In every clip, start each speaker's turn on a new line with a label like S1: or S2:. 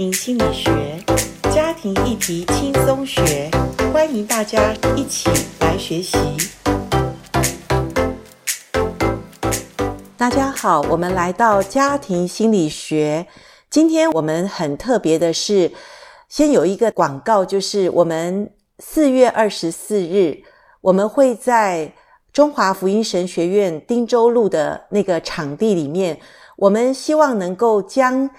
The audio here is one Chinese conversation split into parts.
S1: 心理学，家庭议题轻松学，欢迎大家一起来学习。大家好，我们来到家庭心理学。今天我们很特别的是，先有一个广告，就是我们四月二十四日，我们会在中华福音神学院汀州路的那个场地里面，我们希望能够将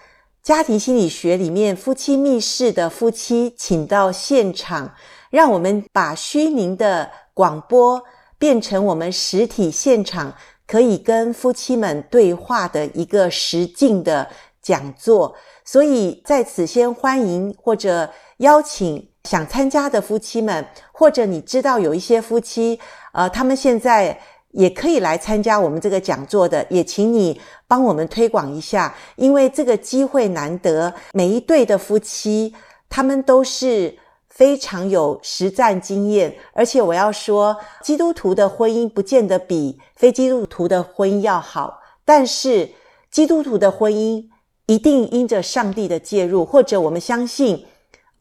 S1: 家庭心理学里面夫妻密室的夫妻请到现场，让我们把虚拟的广播变成我们实体现场可以跟夫妻们对话的一个实境的讲座。所以在此先欢迎或者邀请想参加的夫妻们，或者你知道有一些夫妻，呃，他们现在。也可以来参加我们这个讲座的，也请你帮我们推广一下，因为这个机会难得。每一对的夫妻，他们都是非常有实战经验，而且我要说，基督徒的婚姻不见得比非基督徒的婚姻要好，但是基督徒的婚姻一定因着上帝的介入，或者我们相信，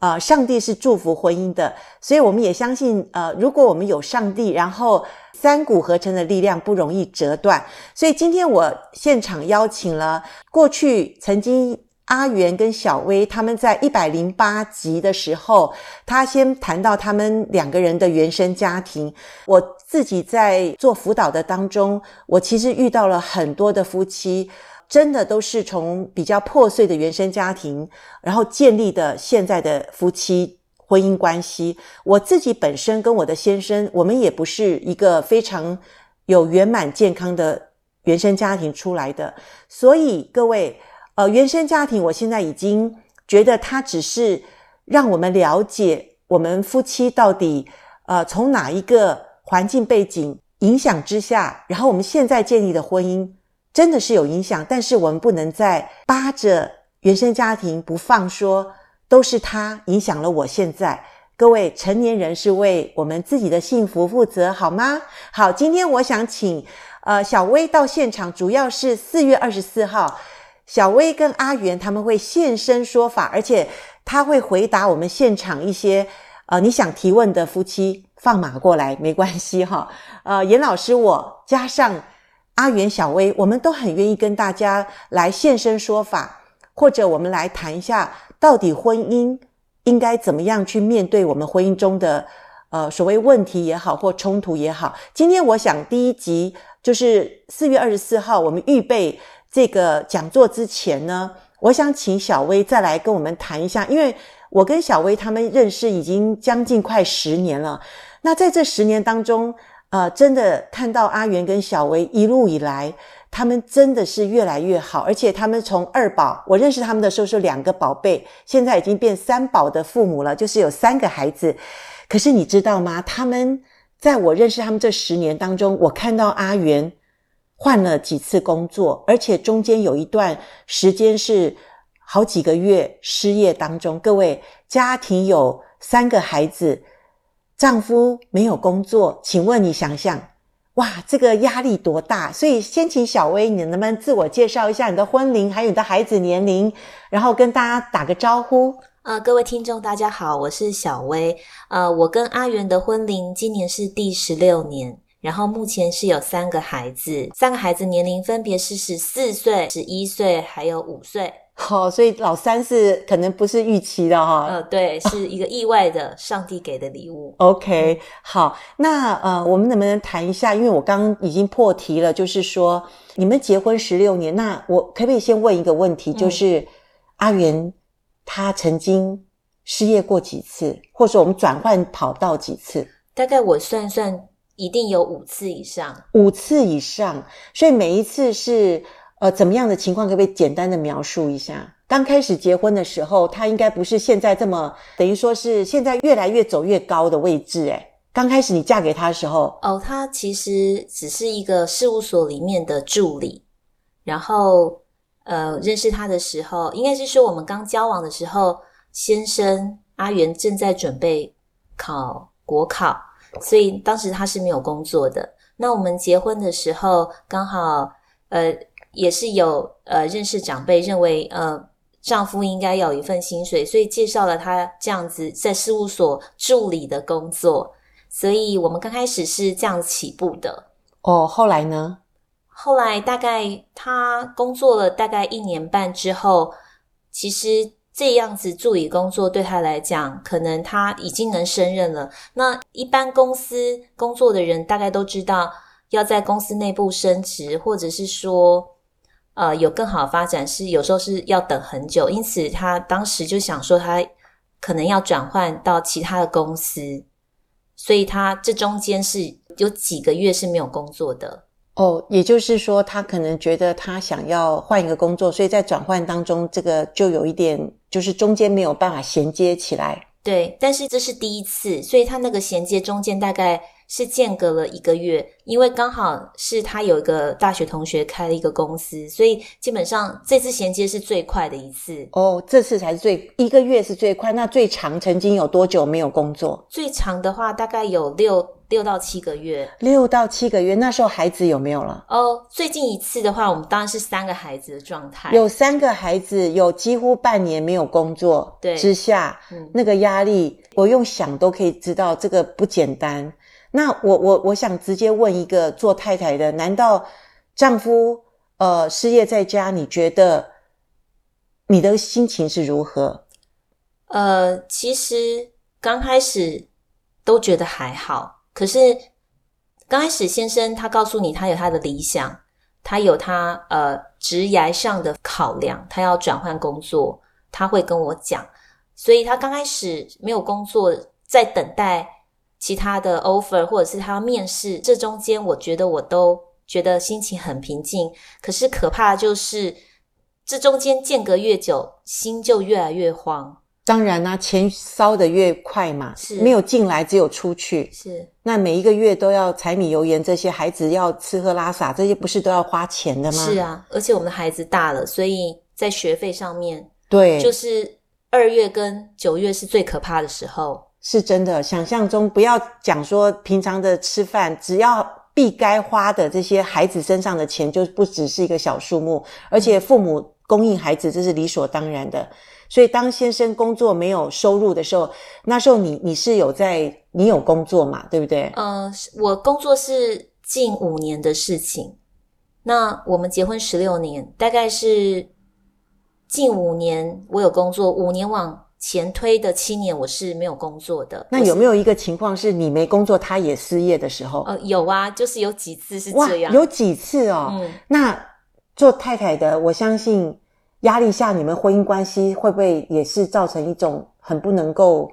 S1: 呃，上帝是祝福婚姻的，所以我们也相信，呃，如果我们有上帝，然后。三股合成的力量不容易折断，所以今天我现场邀请了过去曾经阿元跟小薇他们在一百零八集的时候，他先谈到他们两个人的原生家庭。我自己在做辅导的当中，我其实遇到了很多的夫妻，真的都是从比较破碎的原生家庭，然后建立的现在的夫妻。婚姻关系，我自己本身跟我的先生，我们也不是一个非常有圆满健康的原生家庭出来的，所以各位，呃，原生家庭，我现在已经觉得它只是让我们了解我们夫妻到底，呃，从哪一个环境背景影响之下，然后我们现在建立的婚姻真的是有影响，但是我们不能再扒着原生家庭不放说。都是他影响了我现在。各位成年人是为我们自己的幸福负责，好吗？好，今天我想请呃小薇到现场，主要是四月二十四号，小薇跟阿元他们会现身说法，而且他会回答我们现场一些呃你想提问的夫妻，放马过来没关系哈。呃，严老师我加上阿元、小薇，我们都很愿意跟大家来现身说法，或者我们来谈一下。到底婚姻应该怎么样去面对我们婚姻中的呃所谓问题也好或冲突也好？今天我想第一集就是四月二十四号，我们预备这个讲座之前呢，我想请小薇再来跟我们谈一下，因为我跟小薇他们认识已经将近快十年了。那在这十年当中，呃，真的看到阿元跟小薇一路以来。他们真的是越来越好，而且他们从二宝，我认识他们的时候是两个宝贝，现在已经变三宝的父母了，就是有三个孩子。可是你知道吗？他们在我认识他们这十年当中，我看到阿元换了几次工作，而且中间有一段时间是好几个月失业当中。各位，家庭有三个孩子，丈夫没有工作，请问你想想。哇，这个压力多大！所以先请小薇，你能不能自我介绍一下你的婚龄，还有你的孩子年龄，然后跟大家打个招呼。
S2: 呃，各位听众大家好，我是小薇。呃，我跟阿元的婚龄今年是第十六年，然后目前是有三个孩子，三个孩子年龄分别是十四岁、十一岁，还有五岁。
S1: 好、哦，所以老三是可能不是预期的哈、哦。
S2: 呃，对，是一个意外的，上帝给的礼物。
S1: OK，好，那呃，我们能不能谈一下？因为我刚刚已经破题了，就是说你们结婚十六年，那我可不可以先问一个问题？就是、嗯、阿元他曾经失业过几次，或者说我们转换跑道几次？
S2: 大概我算算，一定有五次以上。
S1: 五次以上，所以每一次是。呃，怎么样的情况可不可以简单的描述一下？刚开始结婚的时候，他应该不是现在这么，等于说是现在越来越走越高的位置。诶，刚开始你嫁给他的时候，
S2: 哦，他其实只是一个事务所里面的助理。然后，呃，认识他的时候，应该是说我们刚交往的时候，先生阿元正在准备考国考，所以当时他是没有工作的。那我们结婚的时候，刚好，呃。也是有呃认识长辈认为呃丈夫应该有一份薪水，所以介绍了他这样子在事务所助理的工作。所以我们刚开始是这样起步的。
S1: 哦，后来呢？
S2: 后来大概他工作了大概一年半之后，其实这样子助理工作对他来讲，可能他已经能胜任了。那一般公司工作的人大概都知道，要在公司内部升职，或者是说，呃，有更好的发展，是有时候是要等很久。因此，他当时就想说，他可能要转换到其他的公司，所以他这中间是有几个月是没有工作的。
S1: 哦，也就是说，他可能觉得他想要换一个工作，所以在转换当中，这个就有一点，就是中间没有办法衔接起来。
S2: 对，但是这是第一次，所以他那个衔接中间大概。是间隔了一个月，因为刚好是他有一个大学同学开了一个公司，所以基本上这次衔接是最快的一次。
S1: 哦，这次才是最一个月是最快，那最长曾经有多久没有工作？
S2: 最长的话大概有六六到七个月。
S1: 六到七个月，那时候孩子有没有了？
S2: 哦，最近一次的话，我们当然是三个孩子的状态。
S1: 有三个孩子，有几乎半年没有工作，
S2: 对
S1: 之下，嗯，那个压力，我用想都可以知道，这个不简单。那我我我想直接问一个做太太的，难道丈夫呃失业在家，你觉得你的心情是如何？
S2: 呃，其实刚开始都觉得还好，可是刚开始先生他告诉你他有他的理想，他有他呃职涯上的考量，他要转换工作，他会跟我讲，所以他刚开始没有工作，在等待。其他的 offer 或者是他要面试，这中间我觉得我都觉得心情很平静。可是可怕的就是这中间间隔越久，心就越来越慌。
S1: 当然啦、啊，钱烧得越快嘛，是没有进来，只有出去。
S2: 是
S1: 那每一个月都要柴米油盐这些，孩子要吃喝拉撒，这些不是都要花钱的吗？
S2: 是啊，而且我们的孩子大了，所以在学费上面，
S1: 对，
S2: 就是二月跟九月是最可怕的时候。
S1: 是真的，想象中不要讲说平常的吃饭，只要必该花的这些孩子身上的钱，就不只是一个小数目，而且父母供应孩子这是理所当然的。所以当先生工作没有收入的时候，那时候你你是有在你有工作嘛，对不对？
S2: 呃，我工作是近五年的事情。那我们结婚十六年，大概是近五年我有工作，五年往。前推的七年，我是没有工作的。
S1: 那有没有一个情况是你没工作，他也失业的时候？
S2: 呃，有啊，就是有几次是这
S1: 样。有几次哦。嗯。那做太太的，我相信压力下，你们婚姻关系会不会也是造成一种很不能够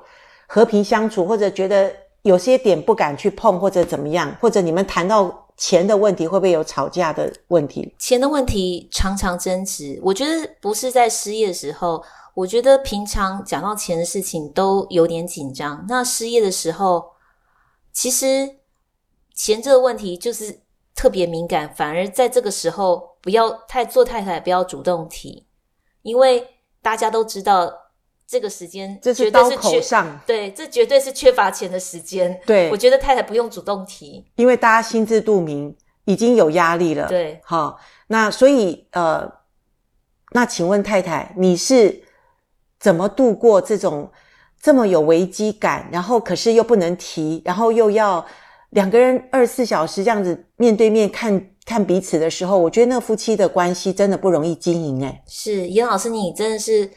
S1: 和平相处，或者觉得有些点不敢去碰，或者怎么样？或者你们谈到钱的问题，会不会有吵架的问题？
S2: 钱的问题常常争执。我觉得不是在失业的时候。我觉得平常讲到钱的事情都有点紧张。那失业的时候，其实钱这个问题就是特别敏感。反而在这个时候，不要太做太太，不要主动提，因为大家都知道这个时间
S1: 这是刀口上，
S2: 对，这绝对是缺乏钱的时间。
S1: 对，
S2: 我觉得太太不用主动提，
S1: 因为大家心知肚明，已经有压力了。
S2: 对，
S1: 好，那所以呃，那请问太太，你是？怎么度过这种这么有危机感，然后可是又不能提，然后又要两个人二十四小时这样子面对面看看彼此的时候，我觉得那夫妻的关系真的不容易经营哎。
S2: 是，严老师，你真的是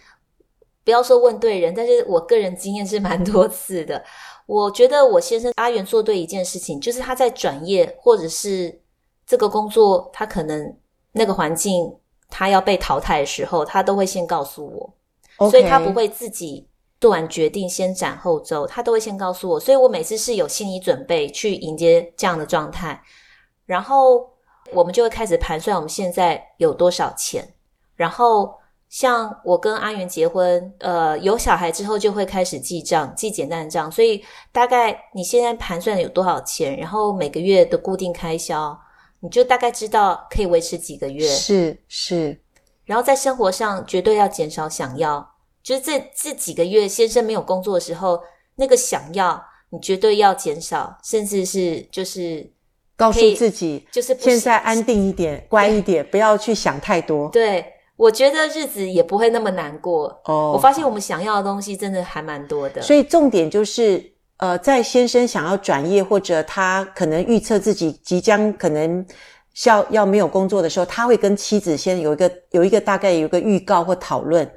S2: 不要说问对人，但是我个人经验是蛮多次的。我觉得我先生阿元做对一件事情，就是他在转业或者是这个工作，他可能那个环境他要被淘汰的时候，他都会先告诉我。Okay. 所以他不会自己做完决定先斩后奏，他都会先告诉我。所以我每次是有心理准备去迎接这样的状态，然后我们就会开始盘算我们现在有多少钱。然后像我跟阿元结婚，呃，有小孩之后就会开始记账，记简单的账。所以大概你现在盘算有多少钱，然后每个月的固定开销，你就大概知道可以维持几个月。
S1: 是是。
S2: 然后在生活上绝对要减少想要。就是这这几个月先生没有工作的时候，那个想要你绝对要减少，甚至是就是
S1: 告诉自己，
S2: 就是
S1: 现在安定一点，乖一点，不要去想太多。
S2: 对，我觉得日子也不会那么难过。
S1: 哦，
S2: 我发现我们想要的东西真的还蛮多的。
S1: 所以重点就是，呃，在先生想要转业或者他可能预测自己即将可能要要没有工作的时候，他会跟妻子先有一个有一个大概有一个预告或讨论，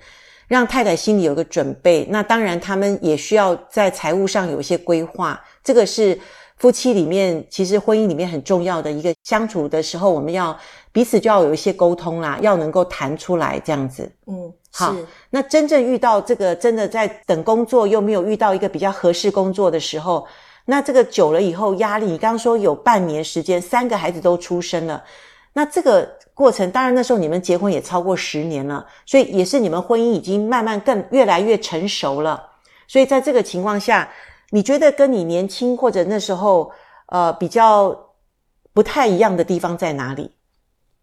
S1: 让太太心里有个准备。那当然，他们也需要在财务上有一些规划。这个是夫妻里面其实婚姻里面很重要的一个相处的时候，我们要。彼此就要有一些沟通啦，要能够谈出来这样子。
S2: 嗯，
S1: 好。那真正遇到这个真的在等工作又没有遇到一个比较合适工作的时候，那这个久了以后压力，你刚刚说有半年时间，三个孩子都出生了，那这个过程，当然那时候你们结婚也超过十年了，所以也是你们婚姻已经慢慢更越来越成熟了。所以在这个情况下，你觉得跟你年轻或者那时候呃比较不太一样的地方在哪里？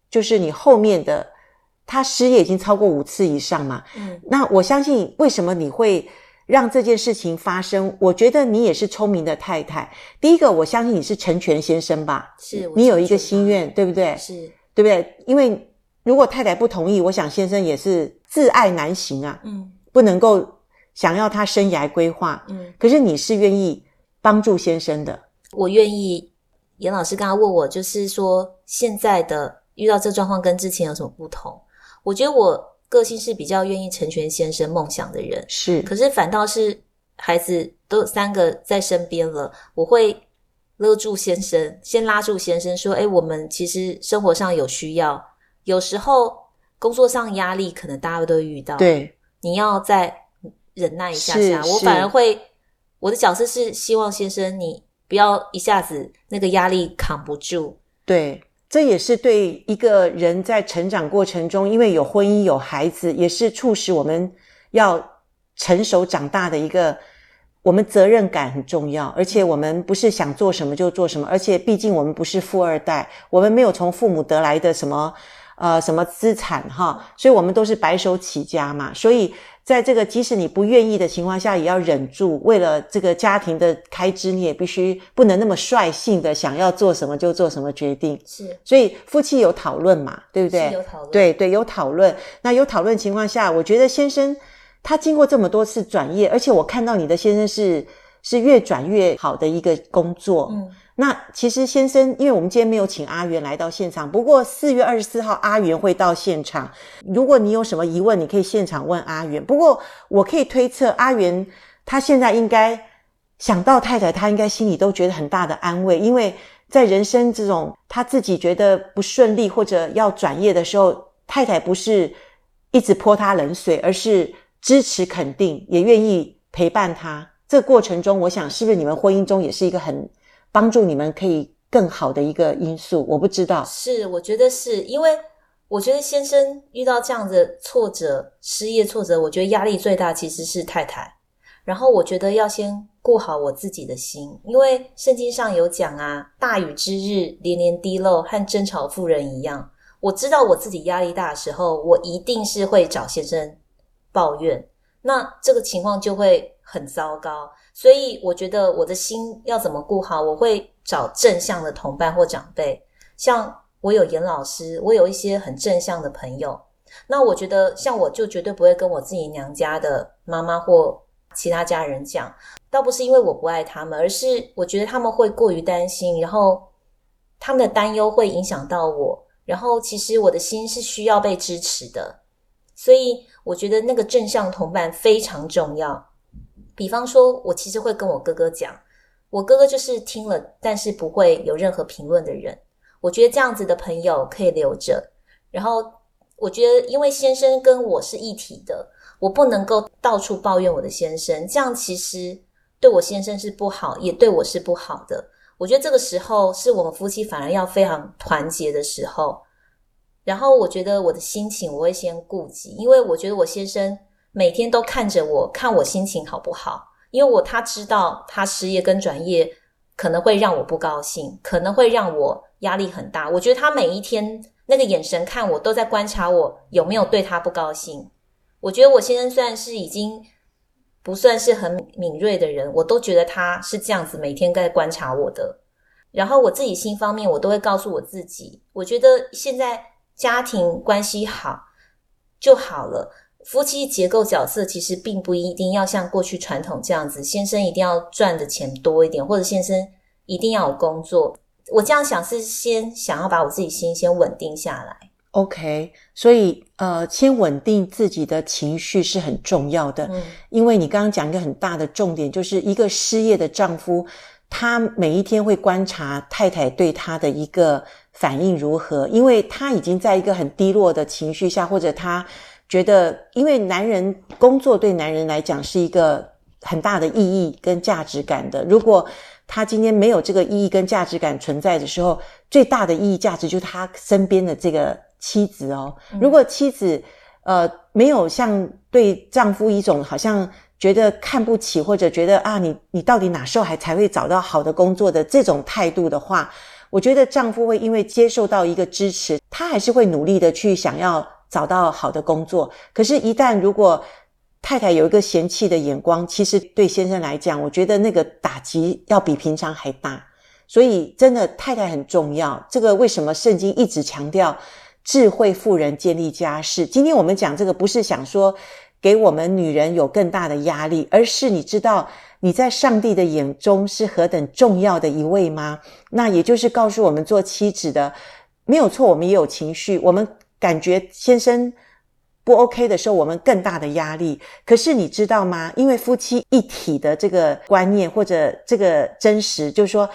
S1: 就是你后面的他失业已经超过五次以上嘛？嗯，那我相信为什么你会让这件事情发生？我觉得你也是聪明的太太。第一个，我相信你是成全先生吧？
S2: 是，
S1: 你有一个心愿，对不对？
S2: 是，
S1: 对不对？因为如果太太不同意，我想先生也是自爱难行啊。嗯，不能够想要他生涯规划。嗯，可是你是愿意帮助先生的。
S2: 我愿意。严老师刚刚问我，就是说现在的。遇到这状况跟之前有什么不同？我觉得我个性是比较愿意成全先生梦想的人，
S1: 是。可
S2: 是反倒是孩子都有三个在身边了，我会勒住先生，先拉住先生说：“哎，我们其实生活上有需要，有时候工作上压力可能大家都遇到，
S1: 对，
S2: 你要再忍耐一下下。我反而会，我的角色是希望先生你不要一下子那个压力扛不住，
S1: 对。”这也是对一个人在成长过程中，因为有婚姻有孩子，也是促使我们要成熟长大的一个。我们责任感很重要，而且我们不是想做什么就做什么，而且毕竟我们不是富二代，我们没有从父母得来的什么呃什么资产哈，所以我们都是白手起家嘛，所以。在这个即使你不愿意的情况下，也要忍住。为了这个家庭的开支，你也必须不能那么率性的想要做什么就做什么决定。
S2: 是，
S1: 所以夫妻有讨论嘛，对不
S2: 对？有讨论。
S1: 对对，有讨论。那有讨论情况下，我觉得先生他经过这么多次转业，而且我看到你的先生是是越转越好的一个工作。嗯。那其实先生，因为我们今天没有请阿元来到现场，不过四月二十四号阿元会到现场。如果你有什么疑问，你可以现场问阿元。不过我可以推测，阿元他现在应该想到太太，他应该心里都觉得很大的安慰，因为在人生这种他自己觉得不顺利或者要转业的时候，太太不是一直泼他冷水，而是支持肯定，也愿意陪伴他。这个过程中，我想是不是你们婚姻中也是一个很。帮助你们可以更好的一个因素，我不知道。
S2: 是，我觉得是因为我觉得先生遇到这样的挫折、失业挫折，我觉得压力最大其实是太太。然后我觉得要先顾好我自己的心，因为圣经上有讲啊，大雨之日连连滴漏，和争吵妇人一样。我知道我自己压力大的时候，我一定是会找先生抱怨，那这个情况就会很糟糕。所以我觉得我的心要怎么顾好，我会找正向的同伴或长辈，像我有严老师，我有一些很正向的朋友。那我觉得像我就绝对不会跟我自己娘家的妈妈或其他家人讲，倒不是因为我不爱他们，而是我觉得他们会过于担心，然后他们的担忧会影响到我，然后其实我的心是需要被支持的，所以我觉得那个正向同伴非常重要。比方说，我其实会跟我哥哥讲，我哥哥就是听了，但是不会有任何评论的人。我觉得这样子的朋友可以留着。然后，我觉得因为先生跟我是一体的，我不能够到处抱怨我的先生，这样其实对我先生是不好，也对我是不好的。我觉得这个时候是我们夫妻反而要非常团结的时候。然后，我觉得我的心情我会先顾及，因为我觉得我先生。每天都看着我，看我心情好不好？因为我他知道他失业跟转业可能会让我不高兴，可能会让我压力很大。我觉得他每一天那个眼神看我，都在观察我有没有对他不高兴。我觉得我先生虽然是已经不算是很敏锐的人，我都觉得他是这样子每天在观察我的。然后我自己心方面，我都会告诉我自己，我觉得现在家庭关系好。就好了。夫妻结构角色其实并不一定要像过去传统这样子，先生一定要赚的钱多一点，或者先生一定要有工作。我这样想是先想要把我自己心先稳定下来。
S1: OK，所以呃，先稳定自己的情绪是很重要的。嗯，因为你刚刚讲一个很大的重点，就是一个失业的丈夫，他每一天会观察太太对他的一个反应如何，因为他已经在一个很低落的情绪下，或者他觉得，因为男人工作对男人来讲是一个很大的意义跟价值感的，如果他今天没有这个意义跟价值感存在的时候，最大的意义价值就是他身边的这个。妻子哦，如果妻子呃没有像对丈夫一种好像觉得看不起，或者觉得啊你你到底哪时候还才会找到好的工作的这种态度的话，我觉得丈夫会因为接受到一个支持，他还是会努力的去想要找到好的工作。可是，一旦如果太太有一个嫌弃的眼光，其实对先生来讲，我觉得那个打击要比平常还大。所以，真的太太很重要。这个为什么圣经一直强调？智慧妇人建立家室。今天我们讲这个，不是想说给我们女人有更大的压力，而是你知道你在上帝的眼中是何等重要的一位吗？那也就是告诉我们做妻子的，没有错，我们也有情绪，我们感觉先生不 OK 的时候，我们更大的压力。可是你知道吗？因为夫妻一体的这个观念或者这个真实，就是说。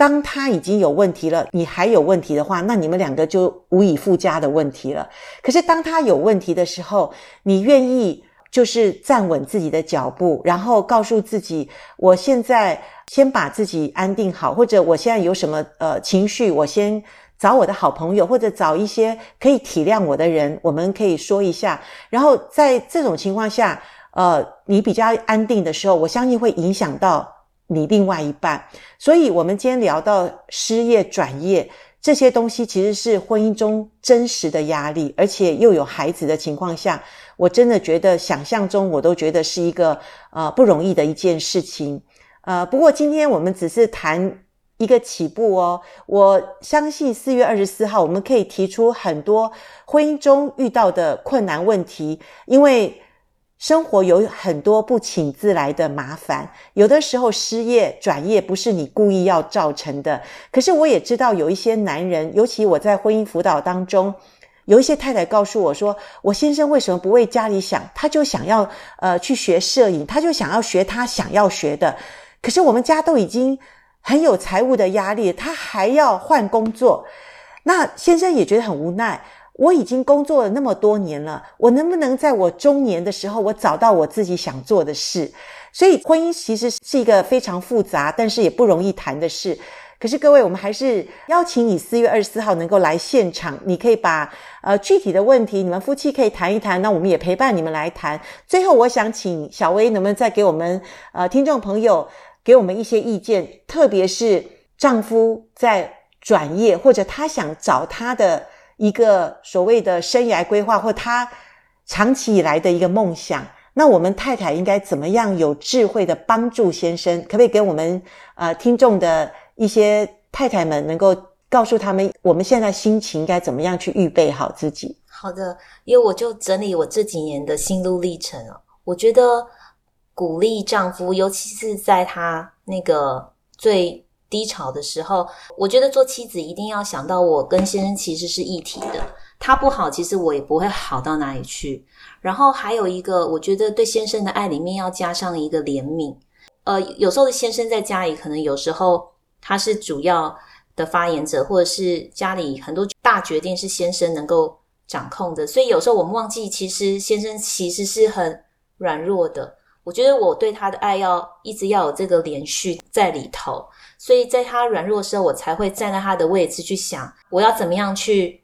S1: 当他已经有问题了，你还有问题的话，那你们两个就无以复加的问题了。可是当他有问题的时候，你愿意就是站稳自己的脚步，然后告诉自己，我现在先把自己安定好，或者我现在有什么呃情绪，我先找我的好朋友，或者找一些可以体谅我的人，我们可以说一下。然后在这种情况下，呃，你比较安定的时候，我相信会影响到。你另外一半，所以我们今天聊到失业转业这些东西，其实是婚姻中真实的压力，而且又有孩子的情况下，我真的觉得想象中我都觉得是一个呃不容易的一件事情。呃，不过今天我们只是谈一个起步哦，我相信四月二十四号我们可以提出很多婚姻中遇到的困难问题，因为。生活有很多不请自来的麻烦，有的时候失业转业不是你故意要造成的。可是我也知道有一些男人，尤其我在婚姻辅导当中，有一些太太告诉我说：“我先生为什么不为家里想？他就想要呃去学摄影，他就想要学他想要学的。可是我们家都已经很有财务的压力，他还要换工作，那先生也觉得很无奈。”我已经工作了那么多年了，我能不能在我中年的时候，我找到我自己想做的事？所以婚姻其实是一个非常复杂，但是也不容易谈的事。可是各位，我们还是邀请你四月二十四号能够来现场，你可以把呃具体的问题，你们夫妻可以谈一谈，那我们也陪伴你们来谈。最后，我想请小薇能不能再给我们呃听众朋友给我们一些意见，特别是丈夫在转业或者他想找他的。一个所谓的生涯规划，或他长期以来的一个梦想，那我们太太应该怎么样有智慧的帮助先生？可不可以给我们呃听众的一些太太们，能够告诉他们，我们现在心情该怎么样去预备好自己？
S2: 好的，因为我就整理我这几年的心路历程啊，我觉得鼓励丈夫，尤其是在他那个最。低潮的时候，我觉得做妻子一定要想到，我跟先生其实是一体的。他不好，其实我也不会好到哪里去。然后还有一个，我觉得对先生的爱里面要加上一个怜悯。呃，有时候的先生在家里，可能有时候他是主要的发言者，或者是家里很多大决定是先生能够掌控的。所以有时候我们忘记，其实先生其实是很软弱的。我觉得我对他的爱要一直要有这个连续在里头。所以在他软弱的时候，我才会站在他的位置去想，我要怎么样去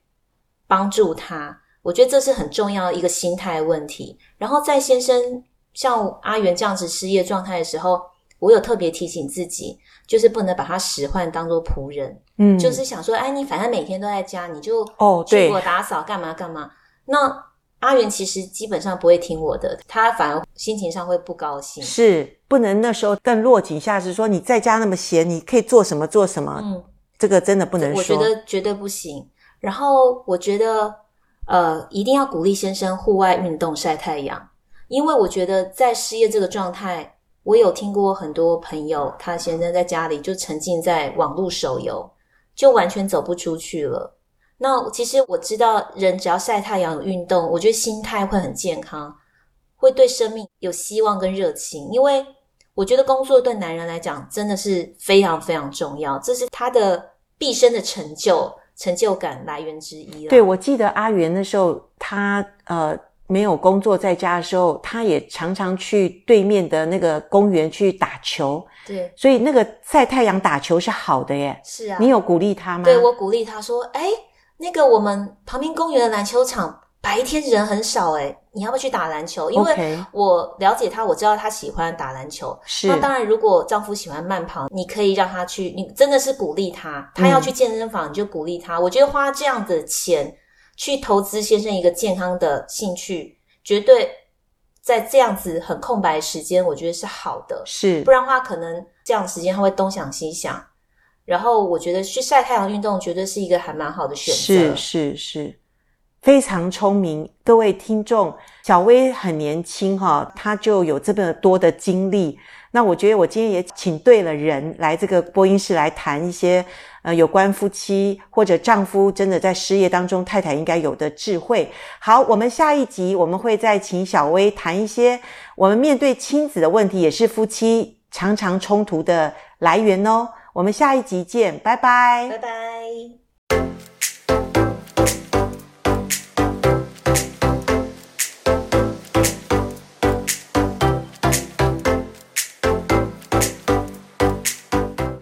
S2: 帮助他。我觉得这是很重要的一个心态问题。然后在先生像阿元这样子失业状态的时候，我有特别提醒自己，就是不能把他使唤当做仆人。嗯，就是想说，哎，你反正每天都在家，你就哦，对，我打扫干嘛干嘛。那阿元其实基本上不会听我的，他反而心情上会不高兴。
S1: 是不能那时候更落井下石，说你在家那么闲，你可以做什么做什么。嗯，这个真的不能说。
S2: 我觉得绝对不行。然后我觉得呃，一定要鼓励先生户外运动、晒太阳，因为我觉得在失业这个状态，我有听过很多朋友，他先生在家里就沉浸在网络手游，就完全走不出去了。那其实我知道，人只要晒太阳、有运动，我觉得心态会很健康，会对生命有希望跟热情。因为我觉得工作对男人来讲真的是非常非常重要，这是他的毕生的成就。成就感来源之一了。
S1: 对，我记得阿元那时候，他呃没有工作在家的时候，他也常常去对面的那个公园去打球。
S2: 对，
S1: 所以那个晒太阳打球是好的耶。
S2: 是啊，
S1: 你有鼓励他吗？
S2: 对，我鼓励他说：“诶，那个我们旁边公园的篮球场。”白天人很少诶，你要不要去打篮球？因为我了解他，我知道他喜欢打篮球。
S1: 是，
S2: 那当然，如果丈夫喜欢慢跑，你可以让他去。你真的是鼓励他，他要去健身房，你就鼓励他。嗯。我觉得花这样的钱去投资先生一个健康的兴趣，绝对在这样子很空白的时间，我觉得是好的。
S1: 是，
S2: 不然的话，可能这样的时间他会东想西想。然后，我觉得去晒太阳运动绝对是一个还蛮好的选择。
S1: 是是是。非常聪明，各位听众，小薇很年轻哈，她就有这么多的经历。那我觉得我今天也请对了人来这个播音室来谈一些呃有关夫妻或者丈夫真的在失业当中，太太应该有的智慧。好，我们下一集我们会再请小薇谈一些我们面对亲子的问题，也是夫妻常常冲突的来源哦。我们下一集见，拜拜，
S2: 拜拜。